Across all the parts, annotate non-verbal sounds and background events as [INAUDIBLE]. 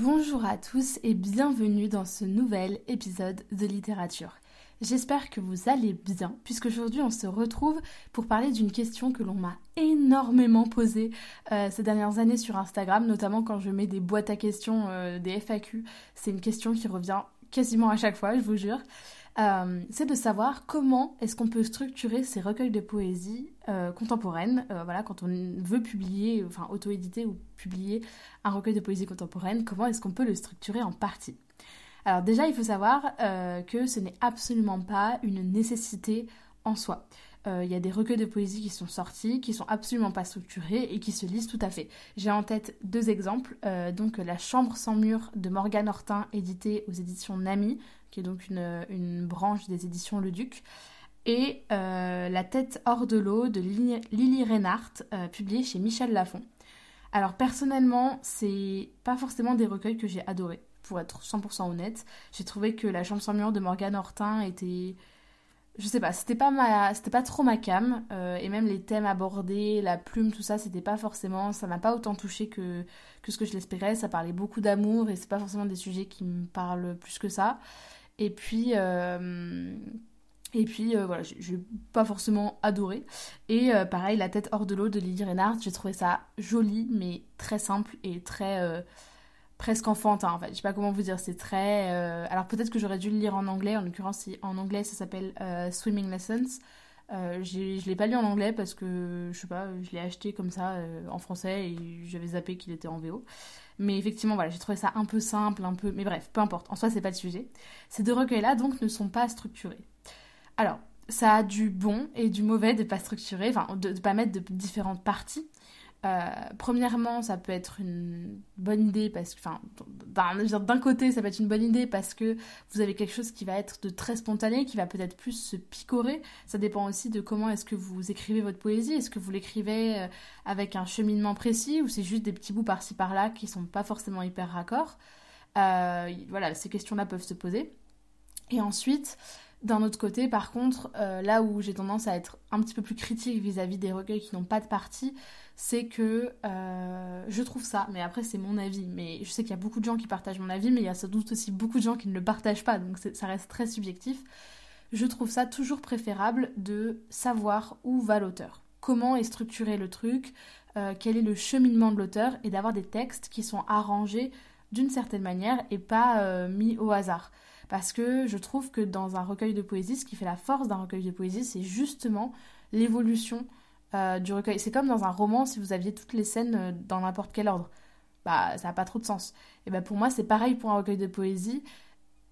Bonjour à tous et bienvenue dans ce nouvel épisode de littérature. J'espère que vous allez bien, puisqu'aujourd'hui on se retrouve pour parler d'une question que l'on m'a énormément posée euh, ces dernières années sur Instagram, notamment quand je mets des boîtes à questions, euh, des FAQ. C'est une question qui revient quasiment à chaque fois, je vous jure. Euh, c'est de savoir comment est-ce qu'on peut structurer ces recueils de poésie euh, contemporaine. Euh, voilà, quand on veut publier, enfin auto-éditer ou publier un recueil de poésie contemporaine, comment est-ce qu'on peut le structurer en partie Alors déjà, il faut savoir que ce n'est absolument pas une nécessité en soi. Il y a des recueils de poésie qui sont sortis, qui sont absolument pas structurés et qui se lisent tout à fait. J'ai en tête deux exemples. donc La Chambre sans mur de Morgane Hortin, édité aux éditions Nami, qui est donc une, branche des éditions Le Duc, et euh, La tête hors de l'eau de Lily Reinhardt, euh, publiée chez Michel Lafon. Alors personnellement, c'est pas forcément des recueils que j'ai adorés, pour être 100% honnête. J'ai trouvé que La chambre sans mur de Morgane Hortin était je sais pas, c'était pas ma, pas trop ma cam, euh, et même les thèmes abordés, la plume, tout ça, c'était pas forcément, ça m'a pas autant touché que, que ce que je l'espérais. Ça parlait beaucoup d'amour et c'est pas forcément des sujets qui me parlent plus que ça. Et puis, euh, et puis euh, voilà, pas forcément adoré. Et euh, pareil, La tête hors de l'eau de Lily Reinhardt, j'ai trouvé ça joli, mais très simple et très presque enfantin en fait. Je sais pas comment vous dire, c'est très. Alors peut-être que j'aurais dû le lire en anglais, en l'occurrence, en anglais ça s'appelle Swimming Lessons. je l'ai pas lu en anglais parce que je sais pas, je l'ai acheté comme ça en français et j'avais zappé qu'il était en VO. Mais effectivement, voilà, j'ai trouvé ça un peu simple, un peu. Mais bref, peu importe. En soi, c'est pas le sujet. Ces deux recueils-là, donc, ne sont pas structurés. Alors, ça a du bon et du mauvais de pas structurer, enfin, de ne pas mettre de différentes parties. Euh, premièrement, ça peut être une bonne idée parce que, enfin, d'un côté, ça peut être une bonne idée parce que vous avez quelque chose qui va être de très spontané, qui va peut-être plus se picorer. Ça dépend aussi de comment est-ce que vous écrivez votre poésie. Est-ce que vous l'écrivez euh, avec un cheminement précis ou c'est juste des petits bouts par-ci par-là qui sont pas forcément hyper raccords. Euh, voilà, ces questions-là peuvent se poser. Et ensuite, d'un autre côté, par contre, là où j'ai tendance à être un petit peu plus critique vis-à-vis -vis des recueils qui n'ont pas de partie, c'est que euh, je trouve ça, mais après c'est mon avis, mais je sais qu'il y a beaucoup de gens qui partagent mon avis, mais il y a sans doute aussi beaucoup de gens qui ne le partagent pas, donc ça reste très subjectif. Je trouve ça toujours préférable de savoir où va l'auteur, comment est structuré le truc, euh, quel est le cheminement de l'auteur, et d'avoir des textes qui sont arrangés d'une certaine manière et pas euh, mis au hasard. Parce que je trouve que dans un recueil de poésie, ce qui fait la force d'un recueil de poésie, c'est justement l'évolution euh, du recueil. C'est comme dans un roman si vous aviez toutes les scènes euh, dans n'importe quel ordre. Bah, ça n'a pas trop de sens. Et bah, pour moi, c'est pareil pour un recueil de poésie.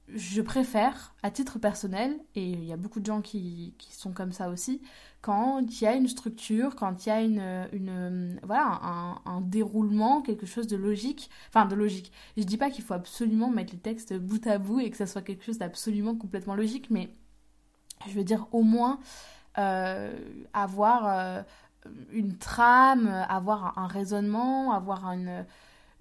Je préfère, à titre personnel, et il y a beaucoup de gens qui, sont comme ça aussi, quand il y a une structure, quand il y a une, voilà, un, un, déroulement, quelque chose de logique, enfin de logique. Je dis pas qu'il faut absolument mettre les textes bout à bout et que ça soit quelque chose d'absolument complètement logique, mais je veux dire au moins euh, avoir euh, une trame, avoir un raisonnement, avoir une,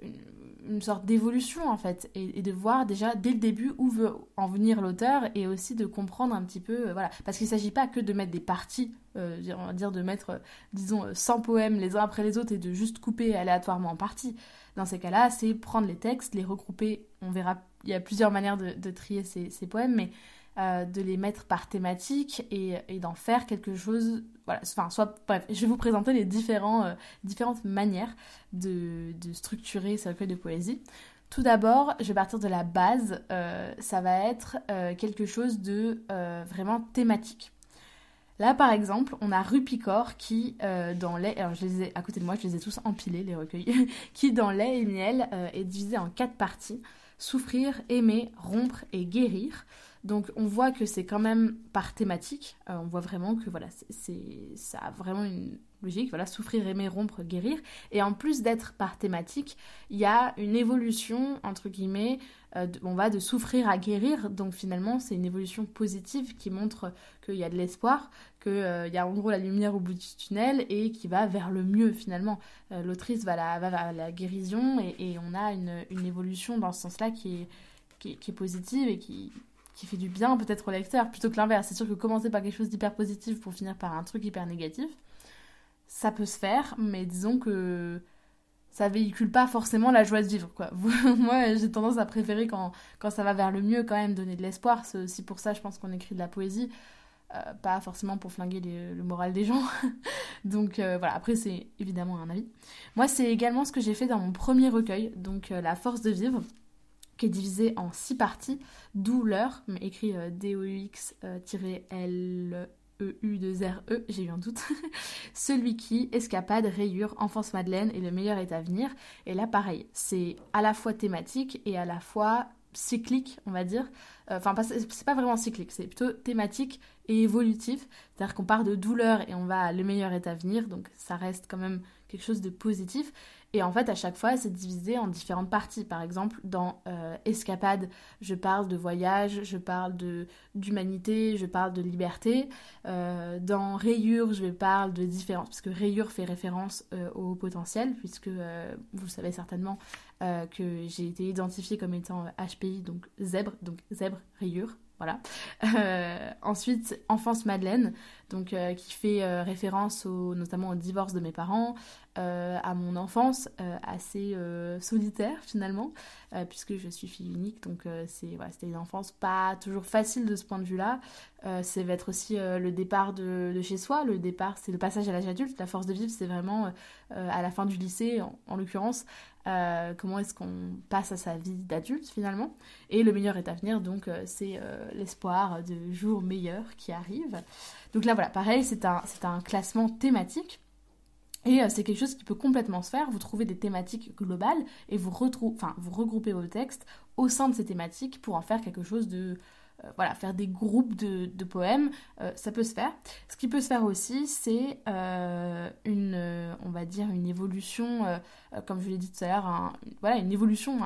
une, sorte d'évolution en fait, et, de voir déjà dès le début où veut en venir l'auteur et aussi de comprendre un petit peu, euh, voilà, parce qu'il ne s'agit pas que de mettre des parties, on va dire de mettre, disons, 100 poèmes les uns après les autres et de juste couper aléatoirement en parties. Dans ces cas-là, c'est prendre les textes, les regrouper, on verra, il y a plusieurs manières de, trier ces poèmes, mais euh, de les mettre par thématique et, d'en faire quelque chose. Voilà, enfin, soit, bref, je vais vous présenter les euh, différentes manières de, structurer ce recueil de poésie. Tout d'abord, je vais partir de la base, euh, ça va être quelque chose de vraiment thématique. Là, par exemple, on a Rupicor qui, dans lait, alors je les ai à côté de moi, je les ai tous empilés, les recueils, [LAUGHS] qui, dans lait et miel, est divisé en quatre parties souffrir, aimer, rompre et guérir. Donc on voit que c'est quand même par thématique. Euh, on voit vraiment que voilà, c'est ça a vraiment une logique. Voilà, souffrir, aimer, rompre, guérir. Et en plus d'être par thématique, il y a une évolution entre guillemets. Euh, on va de souffrir à guérir. Donc finalement, c'est une évolution positive qui montre qu'il y a de l'espoir, qu'il euh, y a en gros la lumière au bout du tunnel et qui va vers le mieux finalement. L'autrice va, la, va vers la guérison et, on a une, une, évolution dans ce sens-là qui qui est positive et qui, qui fait du bien peut-être au lecteur, plutôt que l'inverse. C'est sûr que commencer par quelque chose d'hyper positif pour finir par un truc hyper négatif, ça peut se faire, mais disons que ça véhicule pas forcément la joie de vivre, quoi. [LAUGHS] Moi, j'ai tendance à préférer quand, ça va vers le mieux, quand même, donner de l'espoir. C'est aussi pour ça, je pense qu'on écrit de la poésie. Euh, pas forcément pour flinguer le moral des gens. [LAUGHS] donc euh, voilà, après c'est évidemment un avis. Moi c'est également ce que j'ai fait dans mon premier recueil, donc euh, La force de vivre qui est divisé en six parties, d'où l'heure, écrit D-O-U-X-L-E-U de R E, j'ai eu un doute. [LAUGHS] Celui qui, escapade, rayure, enfance Madeleine et le meilleur est à venir. Et là, pareil, c'est à la fois thématique et à la fois cyclique, on va dire. Euh, enfin, c'est pas vraiment cyclique, c'est plutôt thématique et évolutif. C'est-à-dire qu'on part de douleur et on va à le meilleur est à venir, donc ça reste quand même quelque chose de positif. Et en fait, à chaque fois, c'est divisé en différentes parties. Par exemple, dans euh, Escapade, je parle de voyage, je parle d'humanité, je parle de liberté. Euh, dans Rayure, je parle de différence, parce que Rayure fait référence euh, au potentiel, puisque vous savez certainement que j'ai été identifiée comme étant HPI, donc zèbre, donc zèbre, rayure. Voilà. Euh, ensuite, Enfance Madeleine, donc euh, qui fait euh, référence notamment au divorce de mes parents, à mon enfance assez solitaire finalement, puisque je suis fille unique, donc c'est voilà, c'était une enfance pas toujours facile de ce point de vue-là. ça va être aussi le départ de, de, chez soi, le départ, c'est le passage à l'âge adulte. La force de vivre, c'est vraiment à la fin du lycée, en l'occurrence, euh, comment est-ce qu'on passe à sa vie d'adulte finalement. Et le meilleur est à venir, donc euh, c'est euh, l'espoir de jours meilleurs qui arrivent. Donc là voilà, pareil, c'est un, classement thématique. Et c'est quelque chose qui peut complètement se faire. Vous trouvez des thématiques globales et vous, vous regroupez vos textes au sein de ces thématiques pour en faire quelque chose de, euh, voilà, faire des groupes de, poèmes, euh, ça peut se faire. Ce qui peut se faire aussi, c'est euh, une, on va dire, une évolution, comme je l'ai dit tout à l'heure, voilà, une évolution,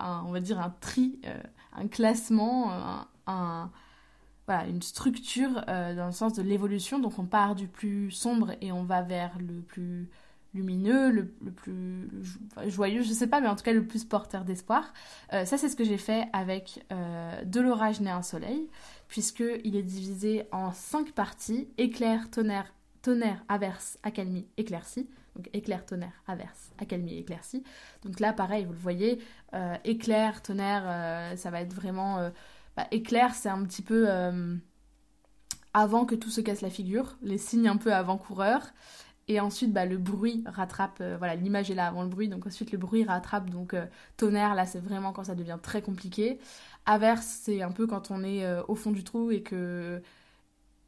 on va dire un tri, un classement, un, une structure dans le sens de l'évolution. Donc on part du plus sombre et on va vers le plus lumineux, le, plus joyeux, je sais pas, mais en tout cas le plus porteur d'espoir. Euh, ça, c'est ce que j'ai fait avec euh, De l'orage né un soleil, puisqu'il est divisé en cinq parties éclair, tonnerre, tonnerre, averse, accalmie, éclaircie. Donc éclair, tonnerre, averse, accalmie, éclaircie. Donc là, pareil, vous le voyez, euh, éclair, tonnerre, ça va être vraiment. Bah, éclair, c'est un petit peu avant que tout se casse la figure, les signes un peu avant-coureurs. Et ensuite, bah, le bruit rattrape, euh, voilà, l'image est là avant le bruit, donc ensuite le bruit rattrape, donc euh, tonnerre, là c'est vraiment quand ça devient très compliqué. Averse, c'est un peu quand on est euh, au fond du trou et que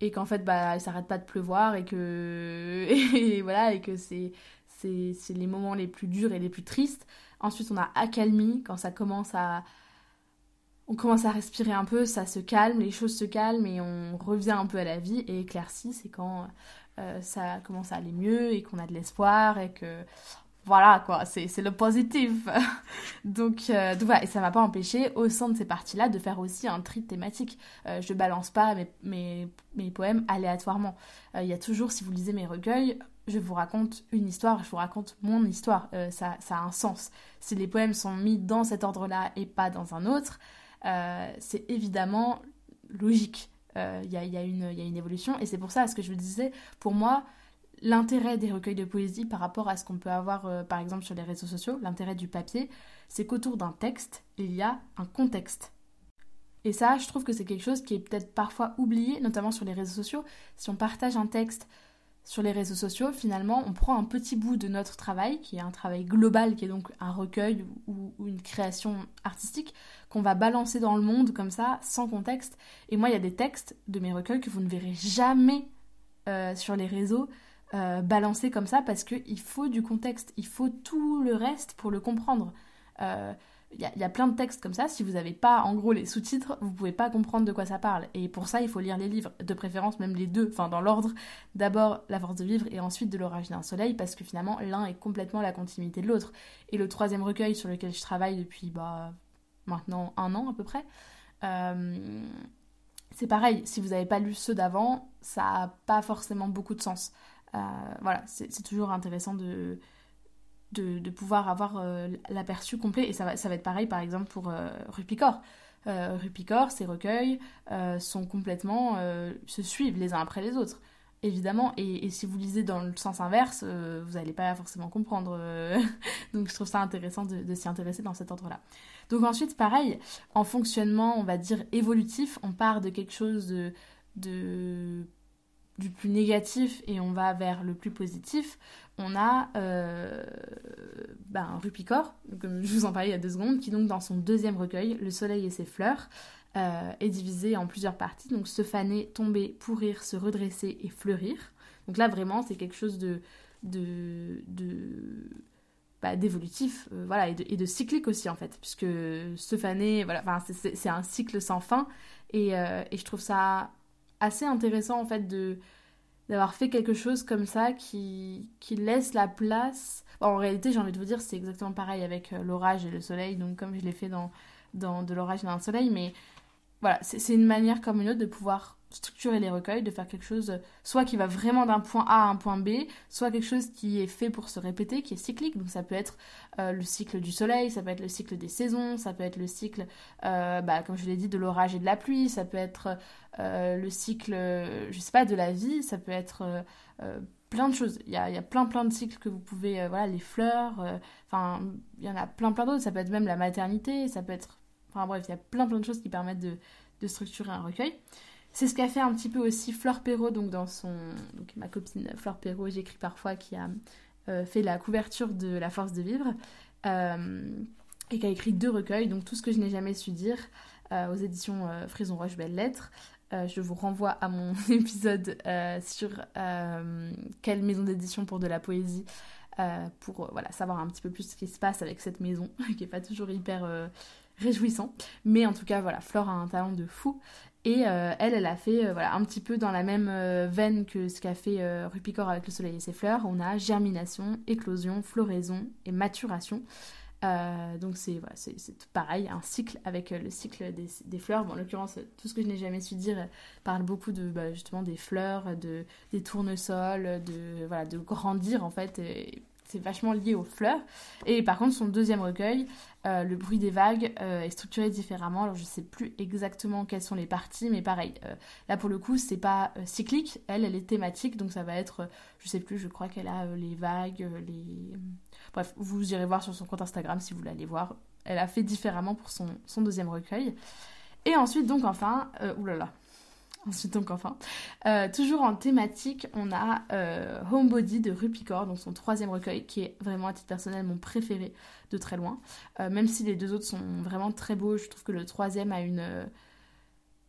et qu'en fait bah il s'arrête pas de pleuvoir et que [LAUGHS] et, voilà et que c'est c'est les moments les plus durs et les plus tristes. Ensuite, on a accalmie quand ça commence à on commence à respirer un peu, ça se calme, les choses se calment et on revient un peu à la vie. Et éclairci, c'est quand ça commence à aller mieux et qu'on a de l'espoir et que voilà quoi, c'est le positif. [LAUGHS] donc, euh, donc, voilà, et ça m'a pas empêché au sein de ces parties-là de faire aussi un tri thématique. Euh, je balance pas mes, mes, mes poèmes aléatoirement. Il y a toujours, si vous lisez mes recueils, je vous raconte une histoire, je vous raconte mon histoire. ça a un sens. Si les poèmes sont mis dans cet ordre-là et pas dans un autre, c'est évidemment logique. Euh, il y, a, une évolution. Et c'est pour ça, ce que je vous disais, pour moi, l'intérêt des recueils de poésie par rapport à ce qu'on peut avoir, euh, par exemple, sur les réseaux sociaux, l'intérêt du papier, c'est qu'autour d'un texte, il y a un contexte. Et ça, je trouve que c'est quelque chose qui est peut-être parfois oublié, notamment sur les réseaux sociaux. Si on partage un texte sur les réseaux sociaux, finalement, on prend un petit bout de notre travail, qui est un travail global, qui est donc un recueil ou, une création artistique, qu'on va balancer dans le monde comme ça, sans contexte. Et moi, il y a des textes de mes recueils que vous ne verrez jamais euh, sur les réseaux euh, balancés comme ça, parce qu'il faut du contexte, il faut tout le reste pour le comprendre. Euh, il y, a plein de textes comme ça. Si vous n'avez pas, en gros, les sous-titres, vous pouvez pas comprendre de quoi ça parle. Et pour ça, il faut lire les livres, de préférence même les deux, enfin dans l'ordre. D'abord La force de vivre et ensuite De l'orage d'un soleil, parce que finalement, l'un est complètement la continuité de l'autre. Et le troisième recueil sur lequel je travaille depuis bah, maintenant un an à peu près, euh, c'est pareil. Si vous n'avez pas lu ceux d'avant, ça n'a pas forcément beaucoup de sens. Euh, voilà, c'est toujours intéressant de de, pouvoir avoir euh, l'aperçu complet. Et ça va, ça être pareil, par exemple, pour euh, Rupicor. Euh, Rupicor, ces recueils sont complètement. se suivent les uns après les autres évidemment. Et, si vous lisez dans le sens inverse, vous n'allez pas forcément comprendre. [LAUGHS] Donc je trouve ça intéressant de, s'y intéresser dans cet ordre-là. Donc ensuite, pareil, en fonctionnement, on va dire évolutif, on part de quelque chose de du plus négatif et on va vers le plus positif, on a ben, Rupicor, comme je vous en parlais il y a deux secondes, qui donc dans son deuxième recueil, Le Soleil et ses fleurs, euh, est divisé en plusieurs parties. Donc se faner, tomber, pourrir, se redresser et fleurir. Donc là vraiment c'est quelque chose de, de, bah, d'évolutif, euh, voilà, et de, cyclique aussi en fait, puisque se faner, voilà, c'est, un cycle sans fin, et, et je trouve ça assez intéressant en fait de d'avoir fait quelque chose comme ça qui, qui laisse la place. en réalité, j'ai envie de vous dire, c'est exactement pareil avec euh, l'orage et le soleil, donc comme je l'ai fait dans, dans De l'orage et d'un soleil, mais voilà, c'est une manière comme une autre de pouvoir structurer les recueils, de faire quelque chose soit qui va vraiment d'un point A à un point B, soit quelque chose qui est fait pour se répéter, qui est cyclique. Donc ça peut être euh, le cycle du soleil, ça peut être le cycle des saisons, ça peut être le cycle, euh, bah, comme je l'ai dit, de l'orage et de la pluie, ça peut être euh, le cycle, je sais pas, de la vie, ça peut être plein de choses. Il y, a, plein plein de cycles que vous pouvez, voilà, les fleurs, enfin, il y en a plein plein d'autres. Ça peut être même la maternité, ça peut être, enfin bref, il y a plein plein de choses qui permettent de structurer un recueil. C'est ce qu'a fait un petit peu aussi Fleur Perrault, donc dans son. Donc ma copine Fleur Perrault, j'écris parfois, qui a euh, fait la couverture de La Force de Vivre, euh, et qui a écrit deux recueils, donc Tout ce que je n'ai jamais su dire, euh, aux éditions Frison Roche Belles Lettres. je vous renvoie à mon [LAUGHS] épisode sur quelle maison d'édition pour de la poésie, pour voilà, savoir un petit peu plus ce qui se passe avec cette maison, [LAUGHS] qui n'est pas toujours hyper réjouissant. Mais en tout cas, voilà, Flore a un talent de fou. Et euh, elle, elle a fait euh, voilà, un petit peu dans la même euh, veine que ce qu'a fait Rupicor avec le soleil et ses fleurs. On a germination, éclosion, floraison et maturation. donc c'est voilà, pareil, un cycle avec le cycle des, fleurs. Bon, en l'occurrence, tout ce que je n'ai jamais su dire parle beaucoup de bah, justement des fleurs, de, des tournesols, de, voilà, de grandir en fait. C'est vachement lié aux fleurs. Et par contre, son deuxième recueil, euh, Le bruit des vagues, euh, est structuré différemment. Alors, je sais plus exactement quelles sont les parties, mais pareil. Euh, là, pour le coup, c'est pas cyclique. Elle, elle est thématique, donc ça va être, je sais plus, je crois qu'elle a les vagues, les. Bref, vous irez voir sur son compte Instagram si vous voulez aller voir. Elle a fait différemment pour son, son deuxième recueil. Et ensuite, donc, enfin, oulala, Ensuite, donc enfin, euh, toujours en thématique, on a euh, Homebody de Rupicor, donc son troisième recueil, qui est vraiment à titre personnel mon préféré de très loin. Euh, même si les deux autres sont vraiment très beaux, je trouve que le troisième a une,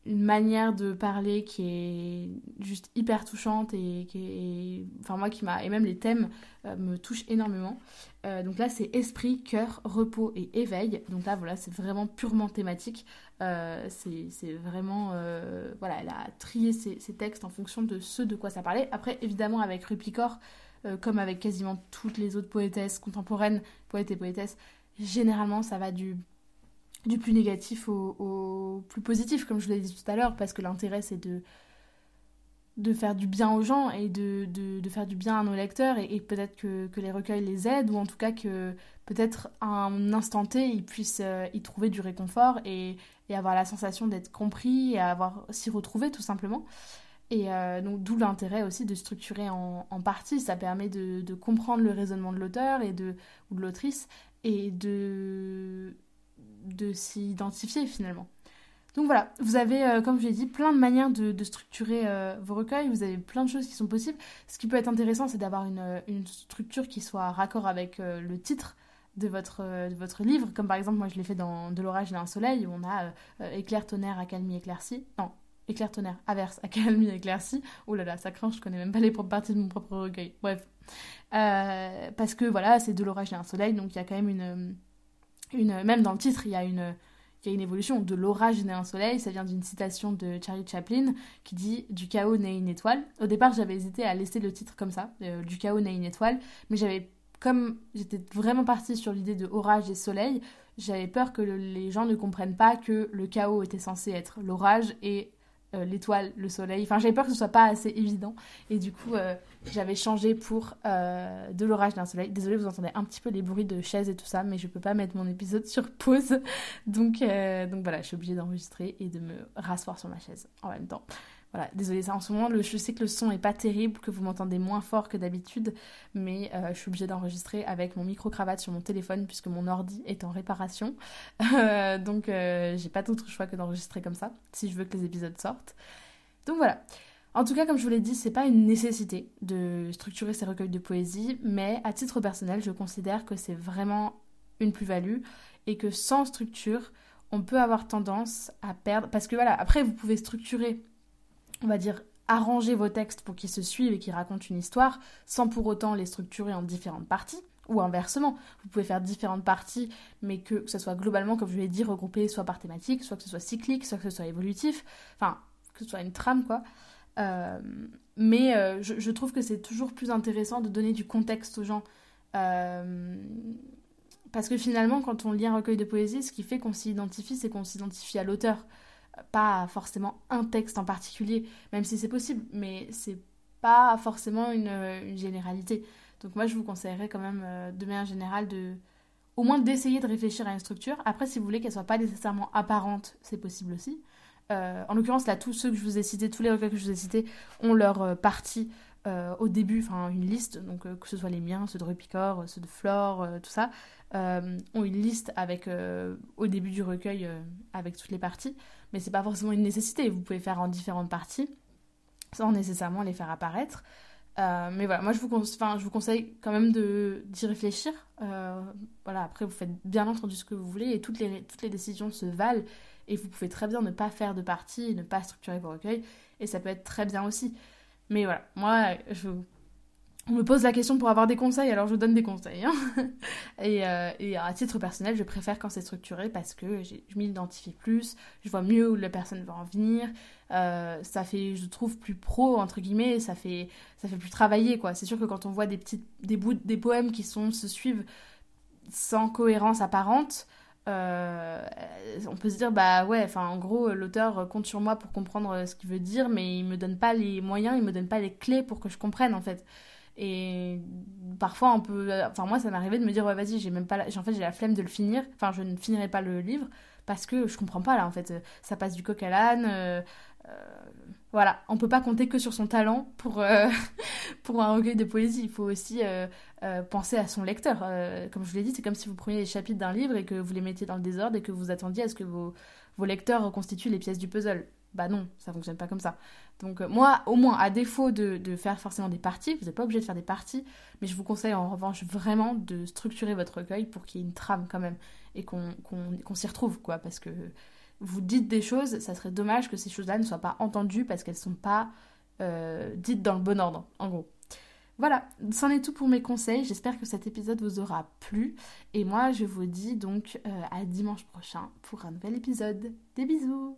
une manière de parler qui est juste hyper touchante et qui est, enfin moi qui m'a, et même les thèmes me touchent énormément. donc là, c'est esprit, cœur, repos et éveil. Donc là, voilà, c'est vraiment purement thématique. Euh, c'est vraiment. Euh, voilà, elle a trié ses, textes en fonction de ce de quoi ça parlait. Après, évidemment, avec Rupicor, euh, comme avec quasiment toutes les autres poétesses contemporaines, poètes et poétesses, généralement, ça va du, du plus négatif au, plus positif, comme je l'ai dit tout à l'heure, parce que l'intérêt, c'est de de faire du bien aux gens et de, de, faire du bien à nos lecteurs et, peut-être que, que, les recueils les aident ou en tout cas que peut-être à un instant T ils puissent y trouver du réconfort et, et avoir la sensation d'être compris et avoir s'y retrouver tout simplement. Et euh, donc d'où l'intérêt aussi de structurer en, en partie, ça permet de, de, comprendre le raisonnement de l'auteur et de, ou de l'autrice et de, de s'identifier finalement. Donc voilà, vous avez, euh, comme je l'ai dit, plein de manières de, structurer euh, vos recueils, vous avez plein de choses qui sont possibles. Ce qui peut être intéressant, c'est d'avoir une, une, structure qui soit raccord avec le titre de votre, de votre livre, comme par exemple moi je l'ai fait dans De l'orage et d'un soleil, où on a euh, éclair, tonnerre, accalmie, éclaircie. Non, éclair, tonnerre, averse, [LAUGHS] accalmie, éclaircie. Oh là là, ça craint, je connais même pas les propres parties de mon propre recueil. Bref. Euh, parce que voilà, c'est De l'orage et un soleil, donc il y a quand même une, même dans le titre, il y a une, il y a une évolution. De l'orage naît un soleil, ça vient d'une citation de Charlie Chaplin qui dit Du chaos naît une étoile. Au départ, j'avais hésité à laisser le titre comme ça, euh, Du chaos naît une étoile, mais j'avais, comme j'étais vraiment partie sur l'idée de orage et soleil, j'avais peur que les gens ne comprennent pas que le chaos était censé être l'orage et euh, l'étoile, le soleil. Enfin, j'avais peur que ce soit pas assez évident. Et du coup, euh, j'avais changé pour euh, de l'orage d'un soleil. Désolée, vous entendez un petit peu les bruits de chaises et tout ça, mais je peux pas mettre mon épisode sur pause. [LAUGHS] Donc, donc voilà, je suis obligée d'enregistrer et de me rasseoir sur ma chaise en même temps. Voilà, désolé, ça en ce moment, le, je sais que le son est pas terrible, que vous m'entendez moins fort que d'habitude, mais euh, je suis obligée d'enregistrer avec mon micro-cravate sur mon téléphone puisque mon ordi est en réparation. [LAUGHS] Euh, donc euh, j'ai pas d'autre choix que d'enregistrer comme ça si je veux que les épisodes sortent. Donc voilà. En tout cas, comme je vous l'ai dit, c'est pas une nécessité de structurer ces recueils de poésie, mais à titre personnel, je considère que c'est vraiment une plus-value et que sans structure, on peut avoir tendance à perdre. Parce que voilà, après, vous pouvez structurer on va dire, arranger vos textes pour qu'ils se suivent et qu'ils racontent une histoire, sans pour autant les structurer en différentes parties. Ou inversement, vous pouvez faire différentes parties, mais que, ce soit globalement, comme je l'ai dit, regroupé soit par thématique, soit que ce soit cyclique, soit que ce soit évolutif, enfin, que ce soit une trame, quoi. Euh, mais euh, je, trouve que c'est toujours plus intéressant de donner du contexte aux gens. Euh, parce que finalement, quand on lit un recueil de poésie, ce qui fait qu'on s'y identifie, c'est qu'on s'identifie à l'auteur pas forcément un texte en particulier, même si c'est possible, mais c'est pas forcément une, généralité. Donc moi je vous conseillerais quand même euh, de manière générale de au moins d'essayer de réfléchir à une structure. Après si vous voulez qu'elle soit pas nécessairement apparente, c'est possible aussi. Euh, en l'occurrence là tous ceux que je vous ai cités, tous les recueils que je vous ai cités ont leur euh, au début, enfin une liste, donc que ce soit les miens, ceux de Rupicor, ceux de Flore, tout ça, ont une liste avec au début du recueil avec toutes les parties mais c'est pas forcément une nécessité. Vous pouvez faire en différentes parties sans nécessairement les faire apparaître. Euh, mais voilà, moi je vous, vous conseille quand même d'y réfléchir. Euh, voilà, après vous faites bien entendu ce que vous voulez et toutes les, toutes les décisions se valent. Et vous pouvez très bien ne pas faire de partie ne pas structurer vos recueils. Et ça peut être très bien aussi. Mais voilà, moi je on me pose la question pour avoir des conseils, alors je donne des conseils. Hein. [LAUGHS] Euh, et, à titre personnel, je préfère quand c'est structuré parce que je m'identifie plus, je vois mieux où la personne va en venir. Euh, ça fait, je trouve, plus pro, entre guillemets, ça fait, ça fait plus travailler, quoi. C'est sûr que quand on voit des, petites, des, bouts, des poèmes qui se suivent sans cohérence apparente, euh, on peut se dire bah ouais enfin en gros l'auteur compte sur moi pour comprendre ce qu'il veut dire mais il me donne pas les moyens il me donne pas les clés pour que je comprenne en fait et parfois, on peut. Enfin, moi, ça m'arrivait de me dire, ouais, vas-y, j'ai même pas. La... En fait, j'ai la flemme de le finir. Enfin, je ne finirai pas le livre parce que je comprends pas là, en fait. Ça passe du coq à l'âne. Euh, euh, voilà, on peut pas compter que sur son talent pour, euh, [LAUGHS] pour un recueil de poésie. Il faut aussi penser à son lecteur. comme je vous l'ai dit, c'est comme si vous preniez les chapitres d'un livre et que vous les mettiez dans le désordre et que vous attendiez à ce que vos, vos lecteurs reconstituent les pièces du puzzle. Bah non, ça fonctionne pas comme ça. Donc euh, moi, au moins, à défaut de, faire forcément des parties, vous n'êtes pas obligé de faire des parties, mais je vous conseille en revanche vraiment de structurer votre recueil pour qu'il y ait une trame quand même et qu'on s'y retrouve, quoi, parce que vous dites des choses, ça serait dommage que ces choses-là ne soient pas entendues parce qu'elles ne sont pas euh, dites dans le bon ordre, en gros. Voilà, c'en est tout pour mes conseils. J'espère que cet épisode vous aura plu. Et moi, je vous dis donc euh, à dimanche prochain pour un nouvel épisode. Des bisous